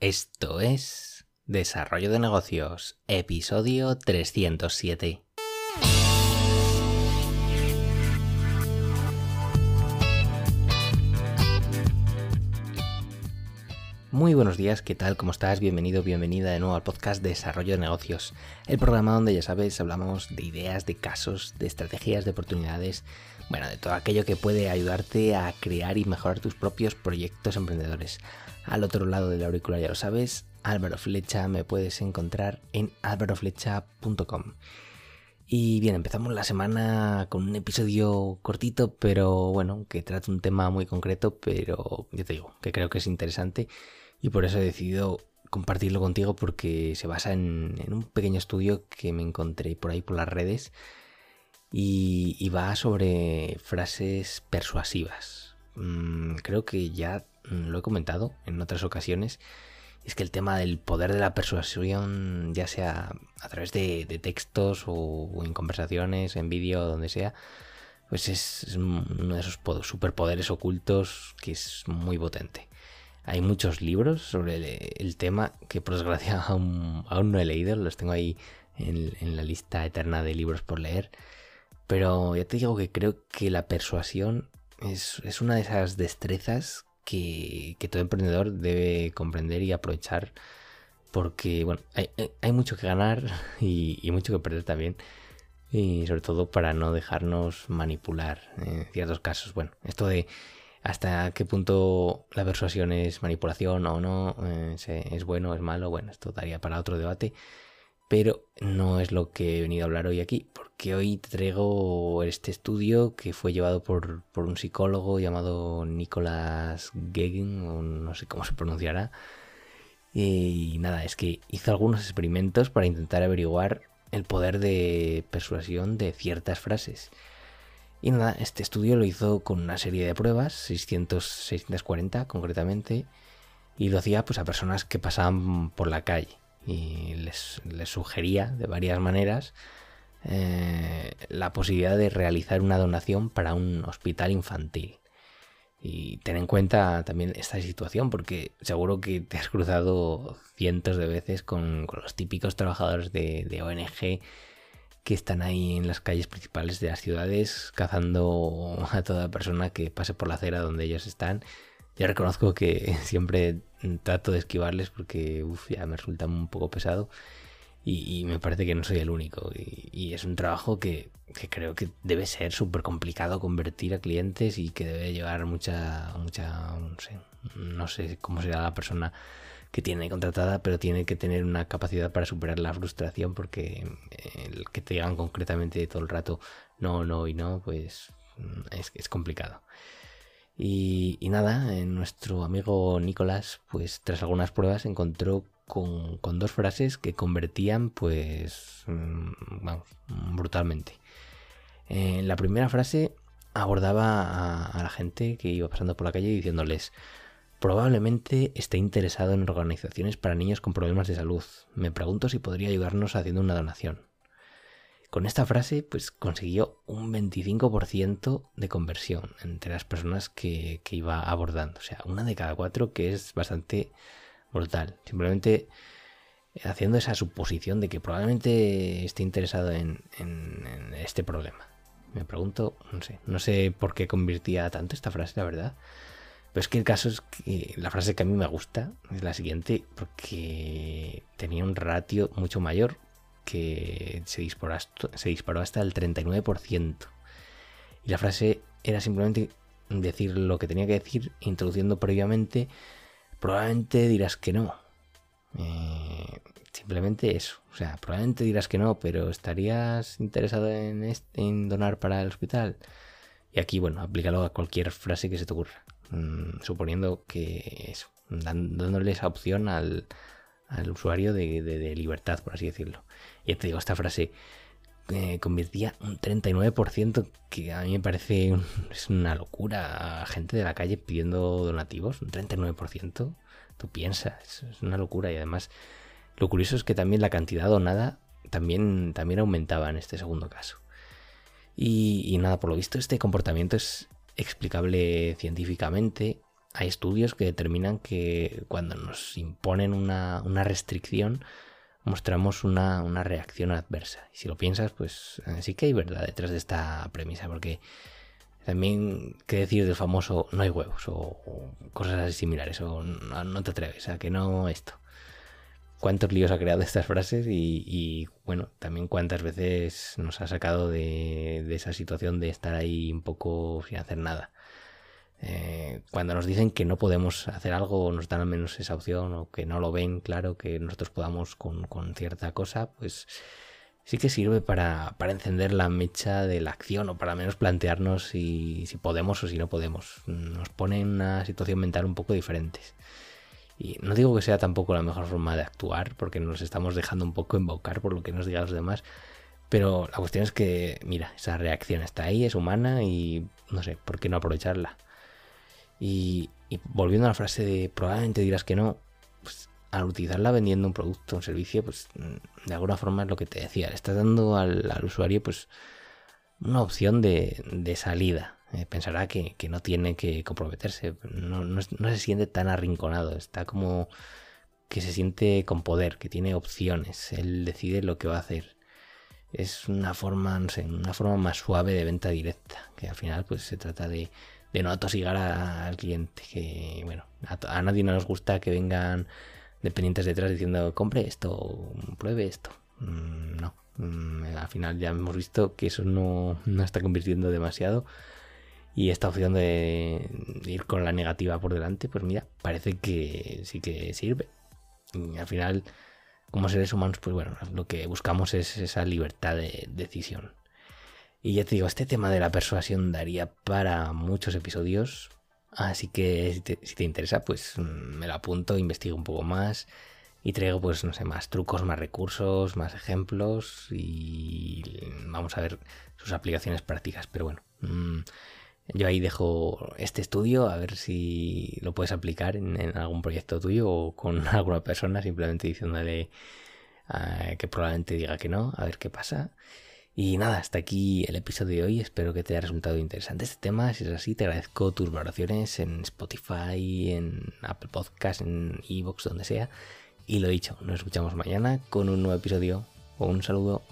Esto es Desarrollo de Negocios, episodio 307. Muy buenos días, ¿qué tal? ¿Cómo estás? Bienvenido, bienvenida de nuevo al podcast Desarrollo de Negocios, el programa donde ya sabes, hablamos de ideas, de casos, de estrategias, de oportunidades, bueno, de todo aquello que puede ayudarte a crear y mejorar tus propios proyectos emprendedores. Al otro lado del auricular ya lo sabes, Álvaro Flecha, me puedes encontrar en álvaroflecha.com. Y bien, empezamos la semana con un episodio cortito, pero bueno, que trata un tema muy concreto, pero yo te digo, que creo que es interesante y por eso he decidido compartirlo contigo porque se basa en, un pequeño estudio que me encontré por ahí por las redes y, va sobre frases persuasivas. Mm, creo que ya lo he comentado en otras ocasiones. Es que el tema del poder de la persuasión, ya sea a través de, textos o, en conversaciones, en vídeo, donde sea, pues es, uno de esos superpoderes ocultos que es muy potente. Hay muchos libros sobre el, tema que por desgracia aún, no he leído, los tengo ahí en, la lista eterna de libros por leer. Pero ya te digo que creo que la persuasión es, una de esas destrezas que, todo emprendedor debe comprender y aprovechar porque bueno, hay, mucho que ganar y, mucho que perder también. Y sobre todo para no dejarnos manipular en ciertos casos. Bueno, esto de hasta qué punto la persuasión es manipulación o no, eh, es bueno, es malo, bueno, esto daría para otro debate, pero no es lo que he venido a hablar hoy aquí, porque hoy traigo este estudio que fue llevado por, un psicólogo llamado Nicolas Gegen, o no sé cómo se pronunciará, y nada, es que hizo algunos experimentos para intentar averiguar el poder de persuasión de ciertas frases. Y nada, este estudio lo hizo con una serie de pruebas, 600, 640 concretamente, y lo hacía pues a personas que pasaban por la calle y les, sugería de varias maneras eh, la posibilidad de realizar una donación para un hospital infantil. Y ten en cuenta también esta situación porque seguro que te has cruzado cientos de veces con, los típicos trabajadores de, ONG que están ahí en las calles principales de las ciudades cazando a toda persona que pase por la acera donde ellos están. Yo reconozco que siempre trato de esquivarles porque ya me resulta un poco pesado y, me parece que no soy el único. Y, es un trabajo que, creo que debe ser súper complicado convertir a clientes y que debe llevar mucha, mucha, no sé, no sé cómo será la persona que tiene contratada, pero tiene que tener una capacidad para superar la frustración porque el que te digan concretamente todo el rato no, no y no, pues mm, es, es complicado. Y, nada, nuestro amigo Nicolás, pues tras algunas pruebas encontró con, dos frases que convertían, pues, mm, brutalmente. Eh, la primera frase abordaba a, la gente que iba pasando por la calle diciéndoles, Probablemente esté interesado en organizaciones para niños con problemas de salud. Me pregunto si podría ayudarnos haciendo una donación. Con esta frase, pues consiguió un 25% de conversión entre las personas que, iba abordando. O sea, una de cada cuatro, que es bastante brutal. Simplemente haciendo esa suposición de que probablemente esté interesado en, en este problema. Me pregunto, no sé, no sé por qué convertía tanto esta frase, la verdad. Pero es que el caso es que la frase que a mí me gusta es la siguiente, porque tenía un ratio mucho mayor que se disparó hasta, se disparó hasta el 39%. Y la frase era simplemente decir lo que tenía que decir, introduciendo previamente, probablemente dirás que no. Eh, simplemente eso. O sea, probablemente dirás que no, pero ¿estarías interesado en, donar para el hospital? Y aquí, bueno, aplícalo a cualquier frase que se te ocurra. Mm, suponiendo que eso, dándole esa opción al, usuario de, libertad, por así decirlo. Y te digo, esta frase eh, convertía un 39%, que a mí me parece es una locura. Gente de la calle pidiendo donativos, un 39%. Tú piensas, es una locura. Y además, lo curioso es que también la cantidad donada también, también aumentaba en este segundo caso. y, nada, por lo visto este comportamiento es explicable científicamente hay estudios que determinan que cuando nos imponen una, restricción, mostramos una, reacción adversa. Y si lo piensas, pues eh, sí que hay verdad detrás de esta premisa, porque también, ¿qué decir del famoso no hay huevos? O, cosas así similares, o no, te atreves, a que no esto. ¿Cuántos líos ha creado estas frases? Y, bueno, también cuántas veces nos ha sacado de, de esa situación de estar ahí un poco sin hacer nada. Eh, cuando nos dicen que no podemos hacer algo, nos dan al menos esa opción, o que no lo ven claro, que nosotros podamos con, cierta cosa, pues sí que sirve para, encender la mecha de la acción, o para menos plantearnos si, si podemos o si no podemos. Nos pone en una situación mental un poco diferente. Y no digo que sea tampoco la mejor forma de actuar, porque nos estamos dejando un poco embaucar por lo que nos digan los demás. Pero la cuestión es que, mira, esa reacción está ahí, es humana y no sé, ¿por qué no aprovecharla? Y, volviendo a la frase de probablemente dirás que no, pues al utilizarla vendiendo un producto un servicio, pues de alguna forma es lo que te decía, le estás dando al, usuario pues una opción de, salida. Eh, pensará que, no tiene que comprometerse, no, no, se siente tan arrinconado, está como que se siente con poder, que tiene opciones, él decide lo que va a hacer. Es una forma, no sé, una forma más suave de venta directa, que al final pues se trata de de no atosigar al cliente. Que bueno, a, nadie nos gusta que vengan dependientes detrás diciendo compre esto, pruebe esto. Mm, no, mm, al final ya hemos visto que eso no, no está convirtiendo demasiado. Y esta opción de ir con la negativa por delante, pues mira, parece que sí que sirve. Al final, como seres humanos, pues bueno, lo que buscamos es esa libertad de decisión. Y ya te digo, este tema de la persuasión daría para muchos episodios. Así que si te, interesa, pues mm, me lo apunto, investigo un poco más y traigo, pues, no sé, más trucos, más recursos, más ejemplos y vamos a ver sus aplicaciones prácticas. Pero bueno, mm, yo ahí dejo este estudio a ver si lo puedes aplicar en, algún proyecto tuyo o con alguna persona, simplemente diciéndole ah, que probablemente diga que no, a ver qué pasa. Y nada, hasta aquí el episodio de hoy. Espero que te haya resultado interesante este tema. Si es así, te agradezco tus valoraciones en Spotify, en Apple Podcasts, en Evox, donde sea. Y lo dicho, nos escuchamos mañana con un nuevo episodio. Un saludo.